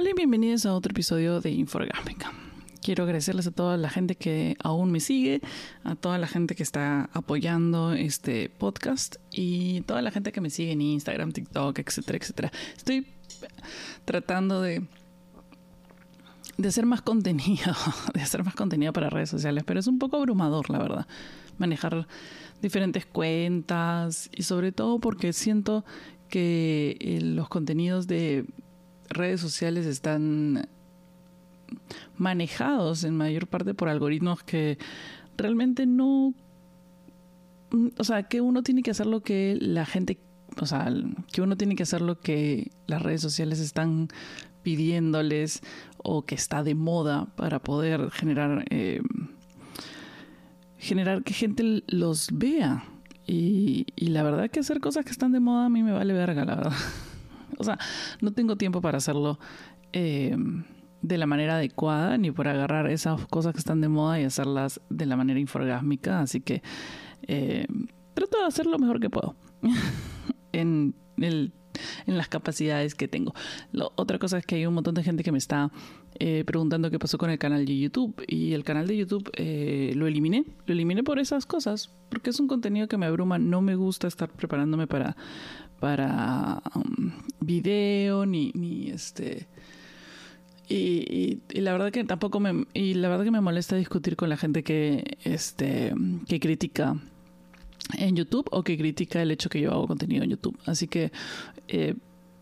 Hola y bienvenidos a otro episodio de Inforgámica. Quiero agradecerles a toda la gente que aún me sigue, a toda la gente que está apoyando este podcast y toda la gente que me sigue en Instagram, TikTok, etcétera, etcétera. Estoy tratando de de hacer más contenido, de hacer más contenido para redes sociales, pero es un poco abrumador, la verdad, manejar diferentes cuentas y sobre todo porque siento que eh, los contenidos de redes sociales están manejados en mayor parte por algoritmos que realmente no... O sea, que uno tiene que hacer lo que la gente... O sea, que uno tiene que hacer lo que las redes sociales están pidiéndoles o que está de moda para poder generar... Eh, generar que gente los vea. Y, y la verdad que hacer cosas que están de moda a mí me vale verga, la verdad. O sea, no tengo tiempo para hacerlo eh, de la manera adecuada ni por agarrar esas cosas que están de moda y hacerlas de la manera inforgásmica. Así que eh, trato de hacer lo mejor que puedo en, las capacidades que tengo. otra cosa es que hay un montón de gente que me está eh, preguntando qué pasó con el canal de YouTube. Y el canal de YouTube lo eliminé. Lo eliminé por esas cosas. Porque es un contenido que me abruma. No me gusta estar preparándome para para um, video ni, ni este y, la verdad que tampoco me y la verdad que me molesta discutir con la gente que este que critica en YouTube o que critica el hecho que yo hago contenido en YouTube. Así que eh,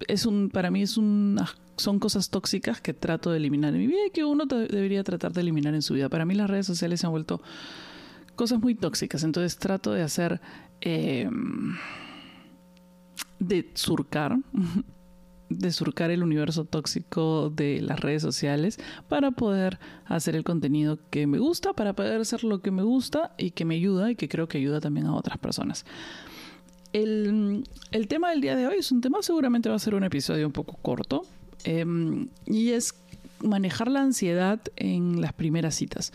es un para mí es un son cosas tóxicas que trato de eliminar. En mi vida y que uno debería tratar de eliminar en su vida. Para mí las redes sociales se han vuelto cosas muy tóxicas. Entonces trato de hacer eh, de surcar, de surcar el universo tóxico de las redes sociales para poder hacer el contenido que me gusta, para poder hacer lo que me gusta y que me ayuda y que creo que ayuda también a otras personas. El, tema del día de hoy es un tema, seguramente va a ser un episodio un poco corto, em, y es manejar la ansiedad en las primeras citas.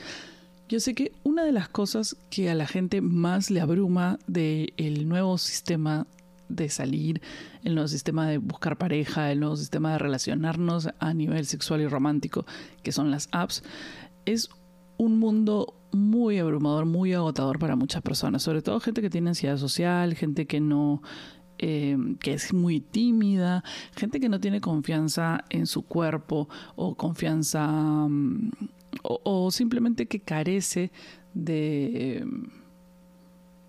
Yo sé que una de las cosas que a la gente más le abruma del nuevo sistema de salir, el nuevo sistema de buscar pareja, el nuevo sistema de relacionarnos a nivel sexual y romántico, que son las apps, es un mundo muy abrumador, muy agotador para muchas personas, sobre todo gente que tiene ansiedad social, gente que no eh, que es muy tímida, gente que no tiene confianza en su cuerpo o confianza mm, o, simplemente que carece de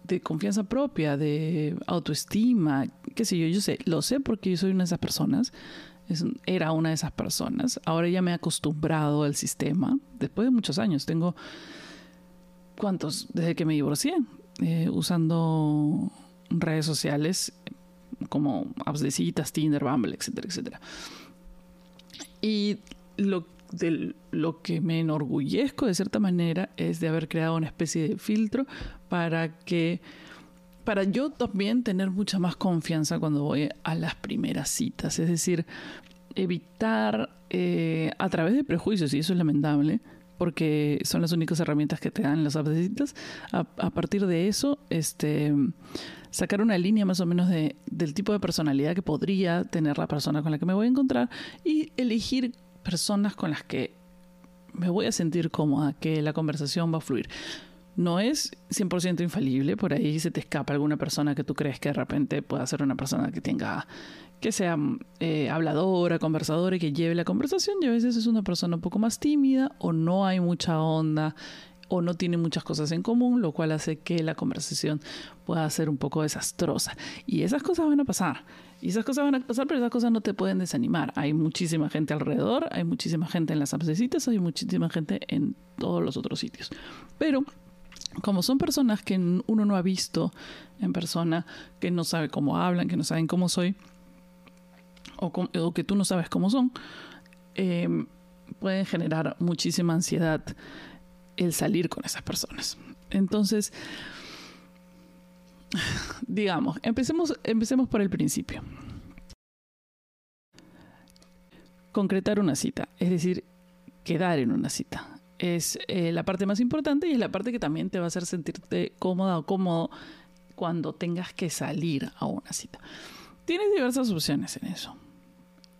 de confianza propia, de autoestima, qué sé yo, yo sé, lo sé porque yo soy una de esas personas, era una de esas personas, ahora ya me he acostumbrado al sistema, después de muchos años, tengo, ¿cuántos? Desde que me divorcié, eh, usando redes sociales como apps de citas, Tinder, Bumble, etcétera, etcétera. Y lo de lo que me enorgullezco de cierta manera es de haber creado una especie de filtro para que para yo también tener mucha más confianza cuando voy a las primeras citas, es decir, evitar eh, a través de prejuicios, y eso es lamentable, porque son las únicas herramientas que te dan las citas, a, a partir de eso, este, sacar una línea más o menos de, del tipo de personalidad que podría tener la persona con la que me voy a encontrar y elegir personas con las que me voy a sentir cómoda, que la conversación va a fluir. No es 100% infalible, por ahí se te escapa alguna persona que tú crees que de repente pueda ser una persona que tenga, que sea eh, habladora, conversadora y que lleve la conversación y a veces es una persona un poco más tímida o no hay mucha onda o no tiene muchas cosas en común, lo cual hace que la conversación pueda ser un poco desastrosa. Y esas cosas van a pasar. Y esas cosas van a pasar, pero esas cosas no te pueden desanimar. Hay muchísima gente alrededor, hay muchísima gente en las citas, hay muchísima gente en todos los otros sitios. Pero como son personas que uno no ha visto en persona, que no sabe cómo hablan, que no saben cómo soy, o, que tú no sabes cómo son, eh, pueden generar muchísima ansiedad el salir con esas personas. Entonces, digamos, empecemos, empecemos por el principio. Concretar una cita, es decir, quedar en una cita. Es eh, la parte más importante y es la parte que también te va a hacer sentirte cómoda o cómodo cuando tengas que salir a una cita. Tienes diversas opciones en eso.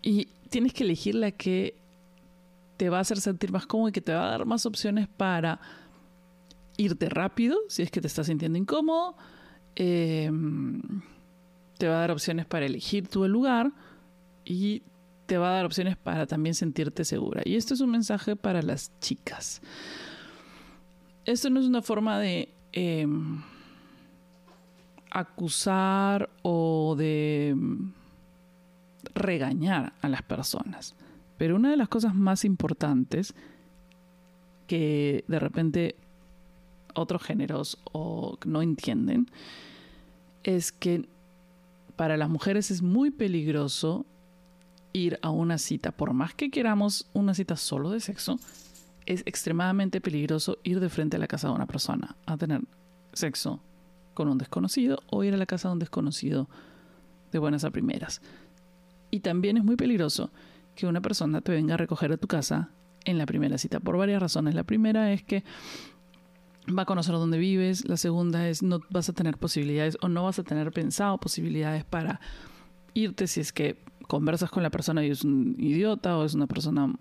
Y tienes que elegir la que te va a hacer sentir más cómodo y que te va a dar más opciones para irte rápido si es que te estás sintiendo incómodo. Em, te va a dar opciones para elegir tu lugar y te va a dar opciones para también sentirte segura. Y esto es un mensaje para las chicas. Esto no es una forma de em, acusar o de regañar a las personas. Pero una de las cosas más importantes que de repente otros géneros o no entienden es que para las mujeres es muy peligroso ir a una cita, por más que queramos una cita solo de sexo, es extremadamente peligroso ir de frente a la casa de una persona a tener sexo con un desconocido o ir a la casa de un desconocido de buenas a primeras. Y también es muy peligroso que una persona te venga a recoger a tu casa en la primera cita por varias razones. La primera es que va a conocer dónde vives. La segunda es no vas a tener posibilidades o no vas a tener pensado posibilidades para irte si es que conversas con la persona y es un idiota o es una persona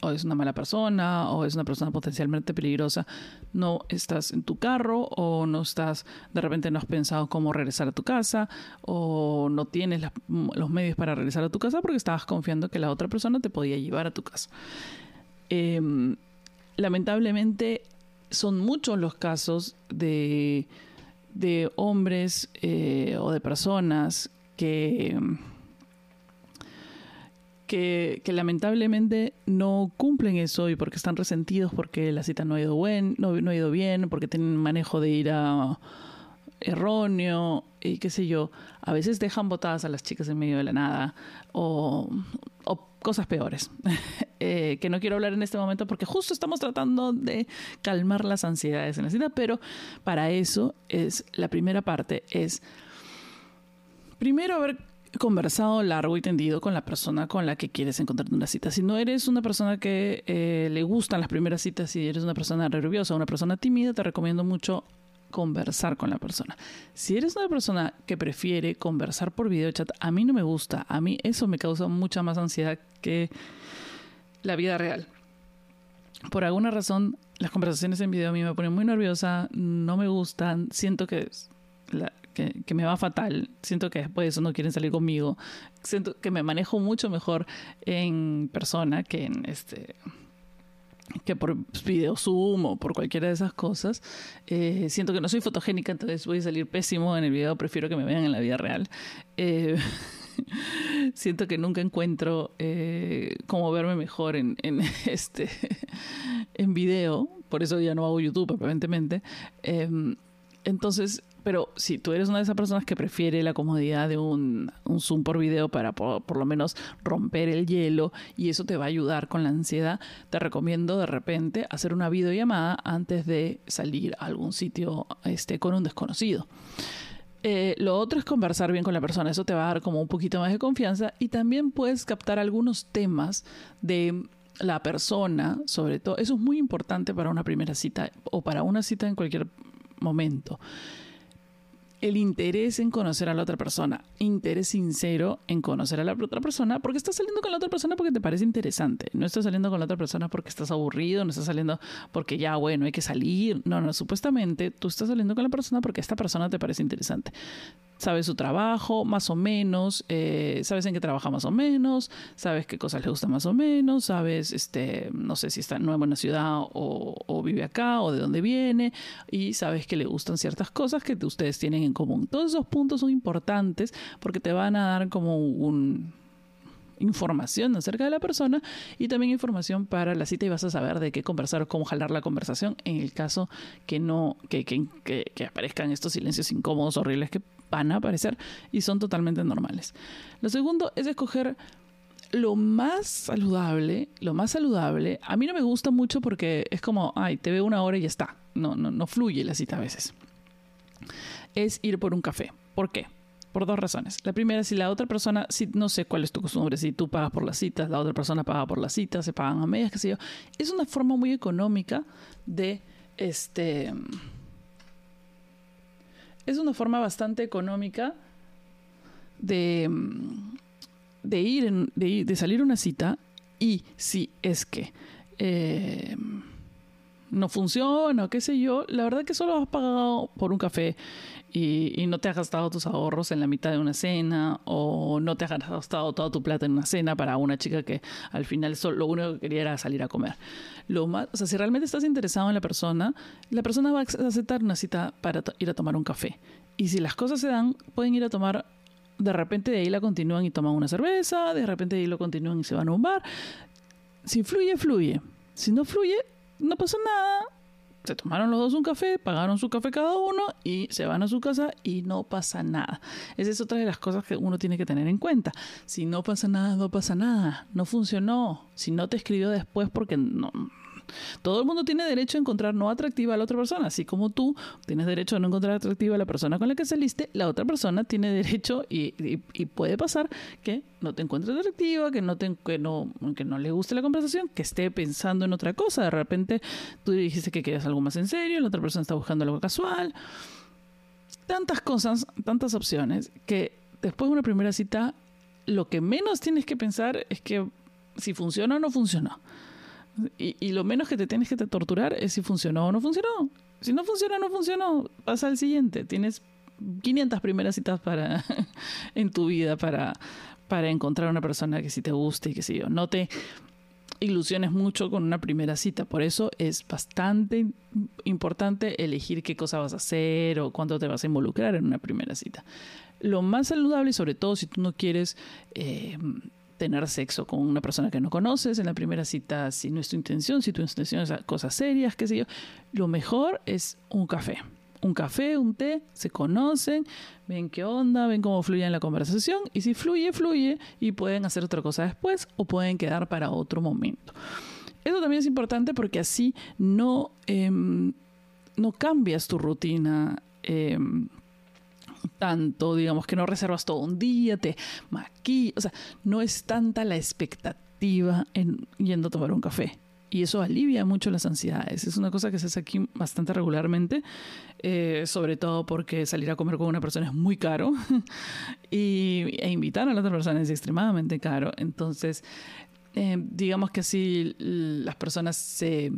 o es una mala persona o es una persona potencialmente peligrosa, no estás en tu carro o no estás, de repente no has pensado cómo regresar a tu casa o no tienes los medios para regresar a tu casa porque estabas confiando que la otra persona te podía llevar a tu casa. Em, lamentablemente son muchos los casos de, de hombres eh, o de personas que, que, lamentablemente no cumplen eso y porque están resentidos porque la cita no ha ido, buen, no, ha ido bien, porque tienen manejo de ir a erróneo y qué sé yo, a veces dejan botadas a las chicas en medio de la nada o, cosas peores, eh, que no quiero hablar en este momento porque justo estamos tratando de calmar las ansiedades en la cita, pero para eso es la primera parte, es primero haber conversado largo y tendido con la persona con la que quieres encontrar una cita. Si no eres una persona que eh, le gustan las primeras citas, si eres una persona nerviosa, una persona tímida, te recomiendo mucho conversar con la persona. Si eres una persona que prefiere conversar por video chat, a mí no me gusta. A mí eso me causa mucha más ansiedad que la vida real. Por alguna razón, las conversaciones en video a mí me ponen muy nerviosa, no me gustan, siento que, que, que, me va fatal, siento que después de eso no quieren salir conmigo, siento que me manejo mucho mejor en persona que en este que por video Zoom o por cualquiera de esas cosas. Eh, siento que no soy fotogénica, entonces voy a salir pésimo en el video, prefiero que me vean en la vida real. Eh, siento que nunca encuentro eh, cómo verme mejor en, en, este en video, por eso ya no hago YouTube aparentemente. Em, entonces pero si tú eres una de esas personas que prefiere la comodidad de un, Zoom por video para por, lo menos romper el hielo y eso te va a ayudar con la ansiedad, te recomiendo de repente hacer una videollamada antes de salir a algún sitio este, con un desconocido. Eh, lo otro es conversar bien con la persona, eso te va a dar como un poquito más de confianza y también puedes captar algunos temas de la persona, sobre todo, eso es muy importante para una primera cita o para una cita en cualquier momento el interés en conocer a la otra persona, interés sincero en conocer a la otra persona, porque estás saliendo con la otra persona porque te parece interesante, no estás saliendo con la otra persona porque estás aburrido, no estás saliendo porque ya, bueno, hay que salir, no, no, supuestamente tú estás saliendo con la persona porque esta persona te parece interesante sabes su trabajo, más o menos, eh, sabes en qué trabaja más o menos, sabes qué cosas le gusta más o menos, sabes, este, no sé si está nuevo en la ciudad o, vive acá o de dónde viene, y sabes que le gustan ciertas cosas que ustedes tienen en común. Todos esos puntos son importantes porque te van a dar como un información acerca de la persona y también información para la cita y vas a saber de qué conversar o cómo jalar la conversación en el caso que no que, que, que aparezcan estos silencios incómodos horribles que van a aparecer y son totalmente normales. Lo segundo es escoger lo más saludable, lo más saludable, a mí no me gusta mucho porque es como, ay, te veo una hora y ya está. No, no, no fluye la cita a veces. Es ir por un café. ¿Por qué? Por dos razones. La primera, si la otra persona, si no sé cuál es tu costumbre, si tú pagas por las citas, la otra persona paga por las citas, se pagan a medias, qué sé yo. Es una forma muy económica de este es una forma bastante económica de, de ir, de, salir una cita y si es que eh, no funciona o qué sé yo, la verdad que solo has pagado por un café y, no te has gastado tus ahorros en la mitad de una cena o no te has gastado toda tu plata en una cena para una chica que al final solo, lo único que quería era salir a comer. Lo más, o sea, si realmente estás interesado en la persona, la persona va a aceptar una cita para ir a tomar un café. Y si las cosas se dan, pueden ir a tomar de repente de ahí la continúan y toman una cerveza, de repente de ahí lo continúan y se van a un bar. Si fluye, fluye. Si no fluye, no pasa nada. Se tomaron los dos un café, pagaron su café cada uno y se van a su casa y no pasa nada. Esa es otra de las cosas que uno tiene que tener en cuenta. Si no pasa nada, no pasa nada. No funcionó. Si no te escribió después porque no, todo el mundo tiene derecho a encontrar no atractiva a la otra persona, así como tú tienes derecho a no encontrar atractiva a la persona con la que saliste, la otra persona tiene derecho y, puede pasar que no te encuentres atractiva, que no, te, que, no, que no le guste la conversación, que esté pensando en otra cosa. De repente tú dijiste que querías algo más en serio, la otra persona está buscando algo casual. Tantas cosas, tantas opciones, que después de una primera cita, lo que menos tienes que pensar es que si funciona o no funcionó. Y, lo menos que te tienes que torturar es si funcionó o no funcionó. Si no funciona, no funcionó. Pasa al siguiente. Tienes 500 primeras citas para en tu vida para, para encontrar una persona que sí te guste y que sí yo. No te ilusiones mucho con una primera cita. Por eso es bastante importante elegir qué cosa vas a hacer o cuánto te vas a involucrar en una primera cita. Lo más saludable, sobre todo si tú no quieres eh, tener sexo con una persona que no conoces en la primera cita, si no es tu intención, si tu intención es cosas serias, qué sé yo, lo mejor es un café. Un café, un té, se conocen, ven qué onda, ven cómo fluye en la conversación y si fluye, fluye y pueden hacer otra cosa después o pueden quedar para otro momento. Eso también es importante porque así no, em, no cambias tu rutina. Em, tanto, digamos que no reservas todo un día, te maquillas, o sea, no es tanta la expectativa en yendo a tomar un café. Y eso alivia mucho las ansiedades. Es una cosa que se hace aquí bastante regularmente, eh, sobre todo porque salir a comer con una persona es muy caro y, e invitar a la otra persona es extremadamente caro. Entonces, eh, digamos que así las personas se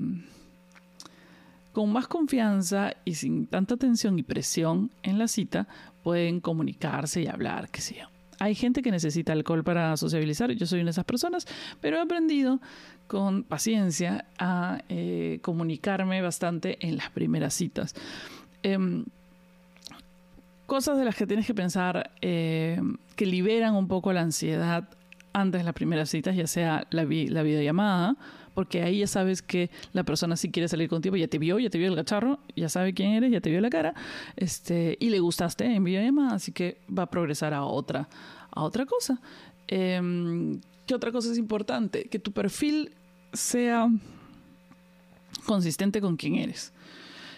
con más confianza y sin tanta tensión y presión en la cita, pueden comunicarse y hablar, qué sé yo. Hay gente que necesita alcohol para sociabilizar, yo soy una de esas personas, pero he aprendido con paciencia a eh, comunicarme bastante en las primeras citas. Em, cosas de las que tienes que pensar em, que liberan un poco la ansiedad antes de las primeras citas, ya sea la, la videollamada, porque ahí ya sabes que la persona si quiere salir contigo, ya te vio, ya te vio el cacharro, ya sabe quién eres, ya te vio la cara, este, y le gustaste en videollamada, así que va a progresar a otra, a otra cosa. Em, ¿Qué otra cosa es importante? Que tu perfil sea consistente con quién eres.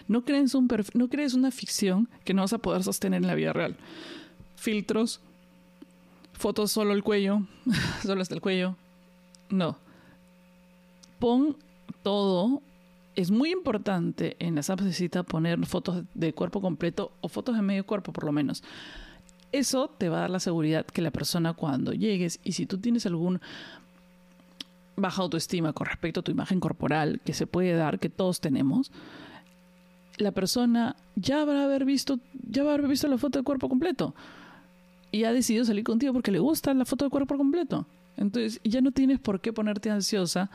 No crees, un no crees una ficción que no vas a poder sostener en la vida real. Filtros, fotos solo el cuello, solo hasta el cuello. No pon todo. Es muy importante en las apps de cita poner fotos de cuerpo completo o fotos de medio cuerpo por lo menos. Eso te va a dar la seguridad que la persona cuando llegues y si tú tienes algún baja autoestima con respecto a tu imagen corporal que se puede dar, que todos tenemos, la persona ya habrá haber visto, ya va a haber visto la foto de cuerpo completo y ha decidido salir contigo porque le gusta la foto de cuerpo completo. Entonces ya no tienes por qué ponerte ansiosa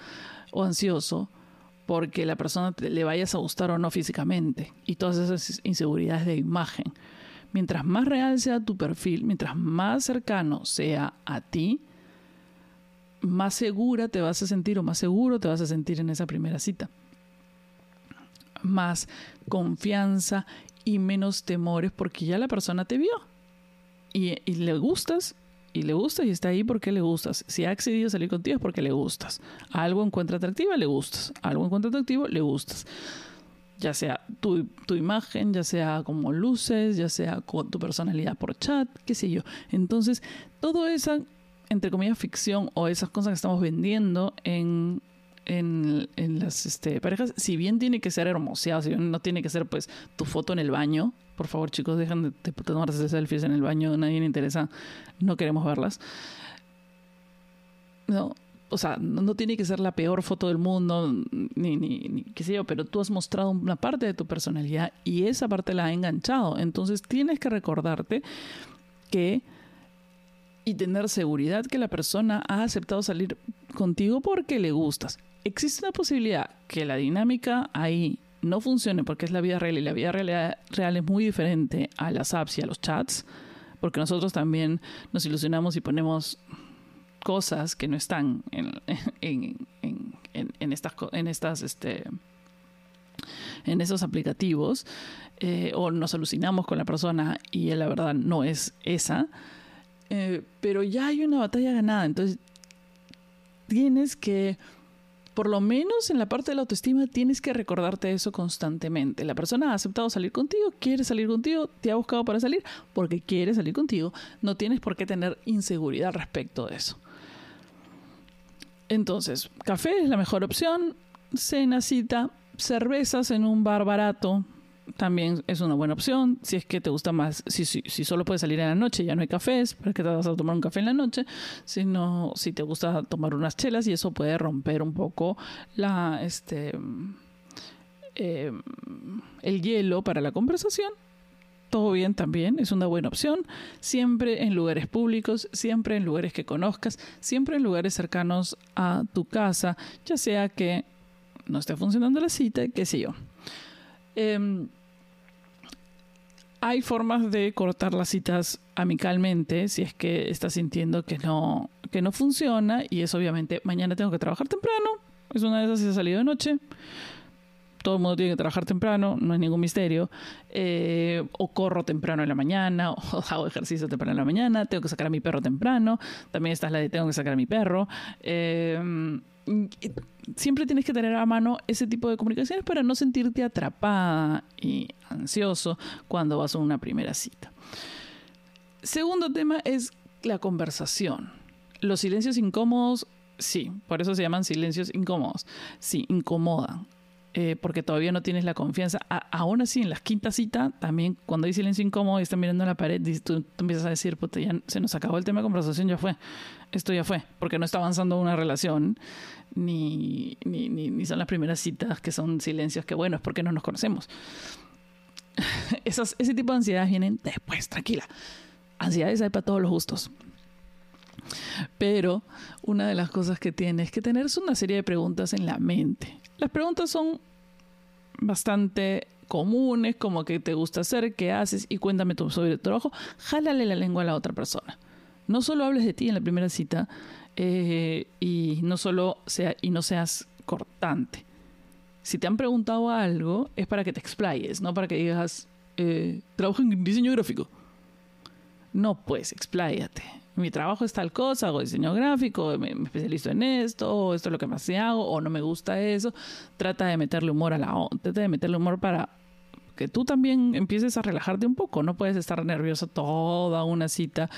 o ansioso porque la persona le vayas a gustar o no físicamente y todas esas inseguridades de imagen. Mientras más real sea tu perfil, mientras más cercano sea a ti, más segura te vas a sentir o más seguro te vas a sentir en esa primera cita. Más confianza y menos temores porque ya la persona te vio y, y le gustas y le gusta y está ahí porque le gustas. Si ha accedido a salir contigo es porque le gustas. Algo encuentra atractiva, le gustas. Algo encuentra atractivo, le gustas. Ya sea tu, tu imagen, ya sea como luces, ya sea con tu personalidad por chat, qué sé yo. Entonces, todo esa, entre comillas, ficción o esas cosas que estamos vendiendo en, en, en, las este, parejas, si bien tiene que ser hermoseado, si bien no tiene que ser pues tu foto en el baño, por favor, chicos, dejen de, tomarse selfies en el baño, nadie le interesa, no queremos verlas. No, o sea, no, tiene que ser la peor foto del mundo, ni, ni, ni, qué sé yo, pero tú has mostrado una parte de tu personalidad y esa parte la ha enganchado. Entonces tienes que recordarte que y tener seguridad que la persona ha aceptado salir contigo porque le gustas. Existe una posibilidad que la dinámica ahí no funcione porque es la vida real y la vida real, es muy diferente a las apps y a los chats, porque nosotros también nos ilusionamos y ponemos cosas que no están en, en, estas en estas este en esos aplicativos eh, o nos alucinamos con la persona y la verdad no es esa. Eh, pero ya hay una batalla ganada entonces tienes que por lo menos en la parte de la autoestima tienes que recordarte eso constantemente. La persona ha aceptado salir contigo, quiere salir contigo, te ha buscado para salir porque quiere salir contigo. No tienes por qué tener inseguridad respecto de eso. Entonces, café es la mejor opción, cena, cita, cervezas en un bar barato también es una buena opción. Si es que te gusta más, si, si, si solo puedes salir en la noche, ya no hay cafés, pero es que te vas a tomar un café en la noche, sino si te gusta tomar unas chelas y eso puede romper un poco la, este, eh, el hielo para la conversación todo bien también, es una buena opción. Siempre en lugares públicos, siempre en lugares que conozcas, siempre en lugares cercanos a tu casa, ya sea que no esté funcionando la cita, qué sé yo. Em, hay formas de cortar las citas amicalmente si es que estás sintiendo que no, que no funciona y es obviamente mañana tengo que trabajar temprano, es una de esas si ha salido de noche todo el mundo tiene que trabajar temprano, no es ningún misterio, eh, o corro temprano en la mañana, o hago ejercicio temprano en la mañana, tengo que sacar a mi perro temprano, también está la de tengo que sacar a mi perro. Eh, siempre tienes que tener a mano ese tipo de comunicaciones para no sentirte atrapada y ansioso cuando vas a una primera cita. Segundo tema es la conversación. Los silencios incómodos, sí, por eso se llaman silencios incómodos. Sí, incomodan. Eh, porque todavía no tienes la confianza. aún así, en la quinta cita, también cuando hay silencio incómodo y están mirando a la pared, tú, empiezas a decir, pues ya se nos acabó el tema de conversación, ya fue. Esto ya fue, porque no está avanzando una relación, ni, ni, ni, son las primeras citas que son silencios que, bueno, es porque no nos conocemos. ese tipo de ansiedades vienen después, tranquila. Ansiedades hay para todos los gustos. Pero una de las cosas que tienes es que tener una serie de preguntas en la mente. Las preguntas son bastante comunes, como qué te gusta hacer, qué haces y cuéntame sobre tu trabajo. Jálale la lengua a la otra persona. No solo hables de ti en la primera cita eh, y no solo sea y no seas cortante. Si te han preguntado algo es para que te explayes, no para que digas eh, trabajo en diseño gráfico. No, pues expláyate mi trabajo es tal cosa, hago diseño gráfico, me, especializo en esto, o esto es lo que más hago, o no me gusta eso. Trata de meterle humor a la trata de meterle humor para que tú también empieces a relajarte un poco. No puedes estar nervioso toda una cita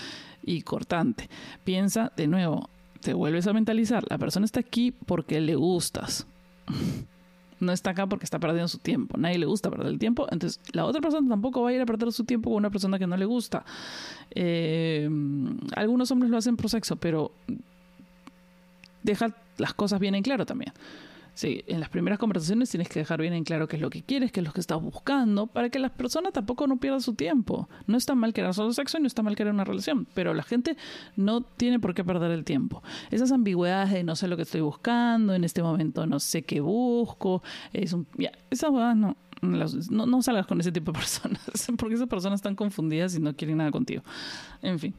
y cortante. Piensa de nuevo, te vuelves a mentalizar. La persona está aquí porque le gustas. no está acá porque está perdiendo su tiempo. Nadie le gusta perder el tiempo. Entonces, la otra persona tampoco va a ir a perder su tiempo con una persona que no le gusta. Eh, algunos hombres lo hacen por sexo, pero deja las cosas bien en claro también. Sí, en las primeras conversaciones tienes que dejar bien en claro qué es lo que quieres, qué es lo que estás buscando, para que las personas tampoco no pierdan su tiempo. No está mal querer solo sexo y no está mal querer una relación, pero la gente no tiene por qué perder el tiempo. Esas ambigüedades de no sé lo que estoy buscando, en este momento no sé qué busco, es un, ya, esas no, no, no salgas con ese tipo de personas, porque esas personas están confundidas y no quieren nada contigo. En fin.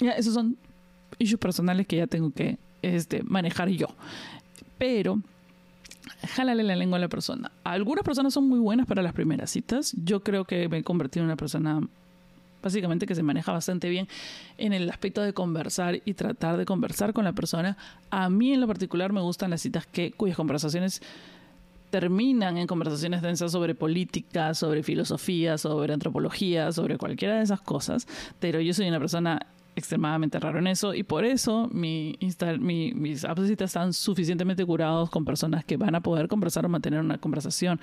Esos son issues personales que ya tengo que este, manejar yo pero jálale la lengua a la persona. Algunas personas son muy buenas para las primeras citas. Yo creo que me he convertido en una persona básicamente que se maneja bastante bien en el aspecto de conversar y tratar de conversar con la persona. A mí en lo particular me gustan las citas que cuyas conversaciones terminan en conversaciones densas sobre política, sobre filosofía, sobre antropología, sobre cualquiera de esas cosas, pero yo soy una persona extremadamente raro en eso y por eso mi mis apps están suficientemente curados con personas que van a poder conversar o mantener una conversación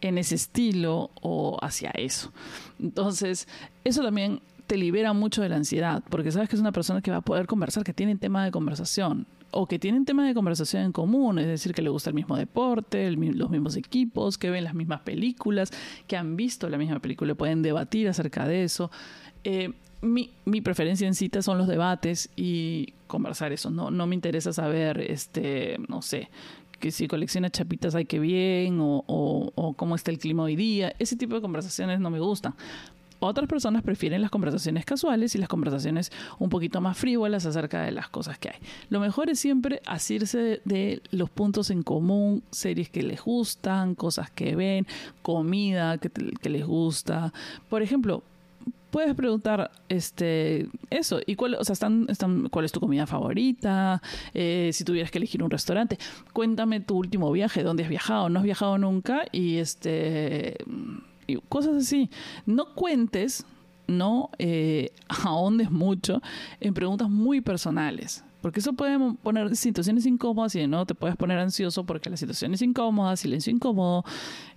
en ese estilo o hacia eso. Entonces, eso también te libera mucho de la ansiedad, porque sabes que es una persona que va a poder conversar, que tiene tema de conversación o que tienen temas de conversación en común, es decir, que le gusta el mismo deporte, los mismos equipos, que ven las mismas películas, que han visto la misma película, pueden debatir acerca de eso. Eh, mi, mi, preferencia en cita son los debates y conversar eso. No, no me interesa saber, este, no sé, que si colecciona chapitas hay que bien o, o, cómo está el clima hoy día. Ese tipo de conversaciones no me gustan. Otras personas prefieren las conversaciones casuales y las conversaciones un poquito más frívolas acerca de las cosas que hay. Lo mejor es siempre asirse de los puntos en común, series que les gustan, cosas que ven, comida que, les gusta. Por ejemplo, puedes preguntar este eso y cuál o sea están, están cuál es tu comida favorita eh, si tuvieras que elegir un restaurante cuéntame tu último viaje dónde has viajado no has viajado nunca y este cosas así. No cuentes, no eh, ahondes mucho en preguntas muy personales. Porque eso puede poner situaciones incómodas y no te puedes poner ansioso porque la situación es incómoda, silencio incómodo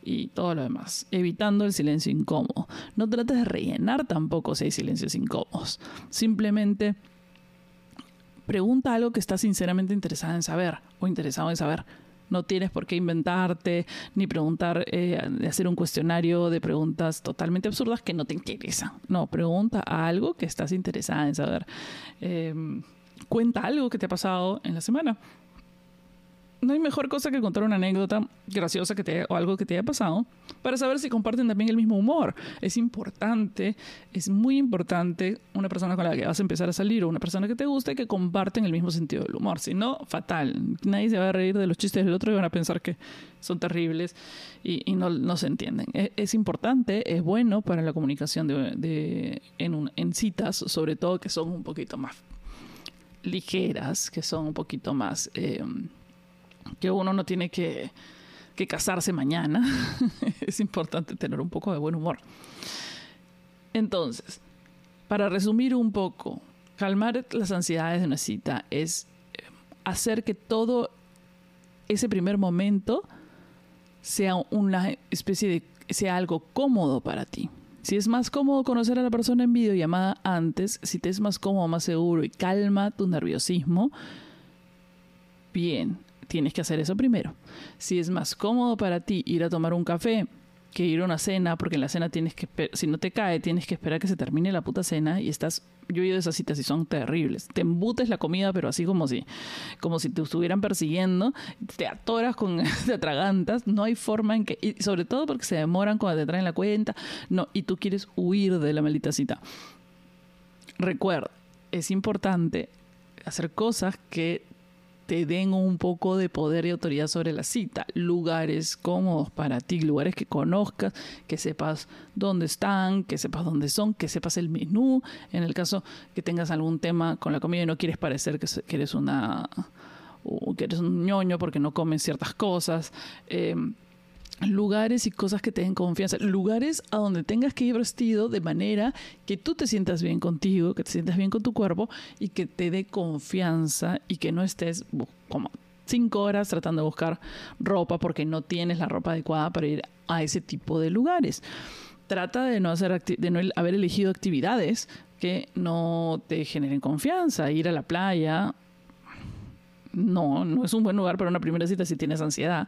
y todo lo demás. Evitando el silencio incómodo. No trates de rellenar tampoco si hay silencios incómodos. Simplemente pregunta algo que estás sinceramente interesada en saber o interesado en saber. No tienes por qué inventarte ni preguntar, eh, hacer un cuestionario de preguntas totalmente absurdas que no te interesan. No, pregunta algo que estás interesada en saber. Em, cuenta algo que te ha pasado en la semana no hay mejor cosa que contar una anécdota graciosa que te, o algo que te haya pasado para saber si comparten también el mismo humor. Es importante, es muy importante una persona con la que vas a empezar a salir o una persona que te guste que comparten el mismo sentido del humor. Si no, fatal. Nadie se va a reír de los chistes del otro y van a pensar que son terribles y, no, se entienden. E, es, importante, es bueno para la comunicación en citas, sobre todo que son un poquito más ligeras, que son un poquito más... Eh, que uno no tiene que, casarse mañana. es importante tener un poco de buen humor. Entonces, para resumir un poco, calmar las ansiedades de una cita es eh, hacer que todo ese primer momento sea una especie de sea algo cómodo para ti. Si es más cómodo conocer a la persona en videollamada antes, si te es más cómodo, más seguro y calma tu nerviosismo, bien, tienes que hacer eso primero. Si es más cómodo para ti ir a tomar un café que ir a una cena, porque en la cena tienes que, si no te cae, tienes que esperar que se termine la puta cena y estás, yo he ido a esas citas y son terribles. Te embutes la comida, pero así como si, como si te estuvieran persiguiendo, te atoras con, te atragantas, no hay forma en que, y sobre todo porque se demoran cuando te traen la cuenta, no, y tú quieres huir de la maldita cita. Recuerda, es importante hacer cosas que te den un poco de poder y autoridad sobre la cita. Lugares cómodos para ti, lugares que conozcas, que sepas dónde están, que sepas dónde son, que sepas el menú. En el caso que tengas algún tema con la comida y no quieres parecer que, eres una que eres un ñoño porque no comes ciertas cosas. Eh, lugares y cosas que te den confianza, lugares a donde tengas que ir vestido de manera que tú te sientas bien contigo, que te sientas bien con tu cuerpo y que te dé confianza y que no estés como cinco horas tratando de buscar ropa porque no tienes la ropa adecuada para ir a ese tipo de lugares. Trata de no, hacer de no haber elegido actividades que no te generen confianza, ir a la playa no, no es un buen lugar para una primera cita si tienes ansiedad.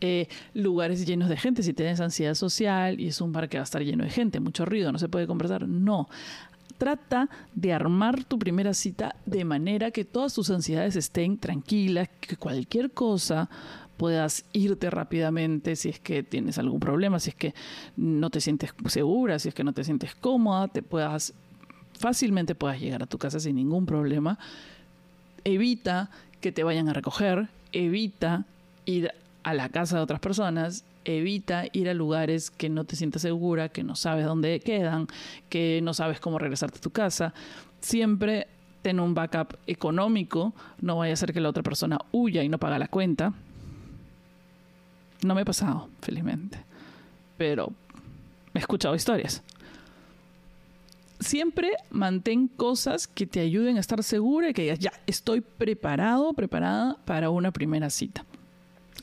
Eh, lugares llenos de gente si tienes ansiedad social y es un bar que va a estar lleno de gente, mucho ruido, no se puede conversar. No. Trata de armar tu primera cita de manera que todas tus ansiedades estén tranquilas, que cualquier cosa puedas irte rápidamente si es que tienes algún problema, si es que no te sientes segura, si es que no te sientes cómoda, te puedas fácilmente puedas llegar a tu casa sin ningún problema. Evita que te vayan a recoger, evita ir a la casa de otras personas, evita ir a lugares que no te sientas segura, que no sabes dónde quedan, que no sabes cómo regresarte a tu casa. Siempre ten un backup económico, no vaya a ser que la otra persona huya y no paga la cuenta. No me ha pasado, felizmente, pero he escuchado historias siempre mantén cosas que te ayuden a estar segura y que digas, ya, estoy preparado, preparada para una primera cita.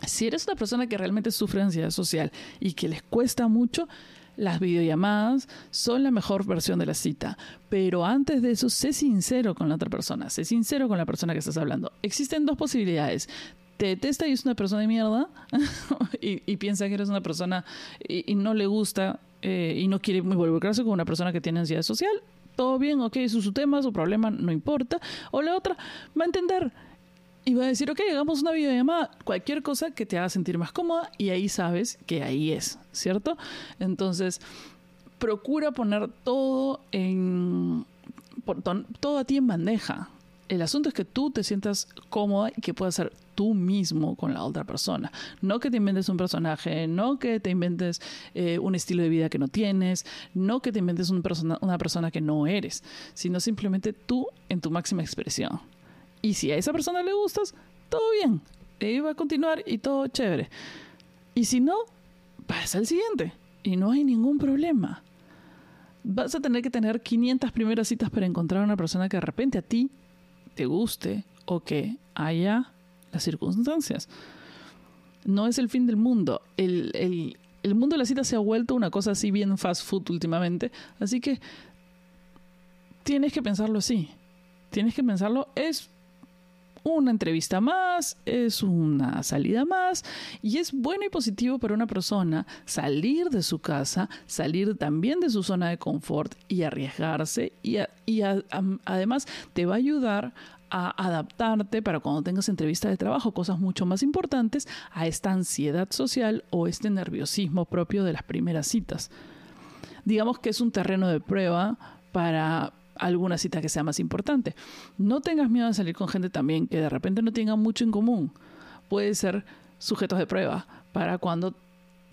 Si eres una persona que realmente sufre ansiedad social y que les cuesta mucho, las videollamadas son la mejor versión de la cita. Pero antes de eso, sé sincero con la otra persona, sé sincero con la persona que estás hablando. Existen dos posibilidades. Te detesta y es una persona de mierda y, piensa que eres una persona y, no le gusta eh, y no quiere involucrarse con una persona que tiene ansiedad social. Todo bien, ok, eso es su tema, su problema, no importa. O la otra va a entender y va a decir, ok, hagamos una videollamada, cualquier cosa que te haga sentir más cómoda y ahí sabes que ahí es, ¿cierto? Entonces, procura poner todo en todo a ti en bandeja. El asunto es que tú te sientas cómoda y que puedas ser tú mismo con la otra persona. No que te inventes un personaje, no que te inventes eh, un estilo de vida que no tienes, no que te inventes una persona que no eres, sino simplemente tú en tu máxima expresión. Y si a esa persona le gustas, todo bien. Ahí va a continuar y todo chévere. Y si no, pasa al siguiente. Y no hay ningún problema. Vas a tener que tener 500 primeras citas para encontrar a una persona que de repente a ti te guste o que haya las circunstancias. No es el fin del mundo. El, el, el mundo de la cita se ha vuelto una cosa así bien fast food últimamente. Así que tienes que pensarlo así. Tienes que pensarlo. Es una entrevista más, es una salida más y es bueno y positivo para una persona salir de su casa, salir también de su zona de confort y arriesgarse y, además te va a ayudar a adaptarte para cuando tengas entrevista de trabajo, cosas mucho más importantes a esta ansiedad social o este nerviosismo propio de las primeras citas. Digamos que es un terreno de prueba para, alguna cita que sea más importante. No tengas miedo de salir con gente también que de repente no tenga mucho en común. Puede ser sujetos de prueba para cuando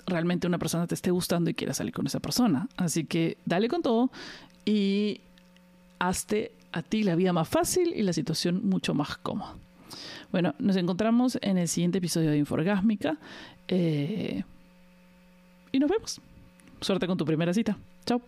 realmente una persona te esté gustando y quiera salir con esa persona. Así que dale con todo y hazte a ti la vida más fácil y la situación mucho más cómoda. Bueno, nos encontramos en el siguiente episodio de Inforgásmica eh, y nos vemos. Suerte con tu primera cita. Chao.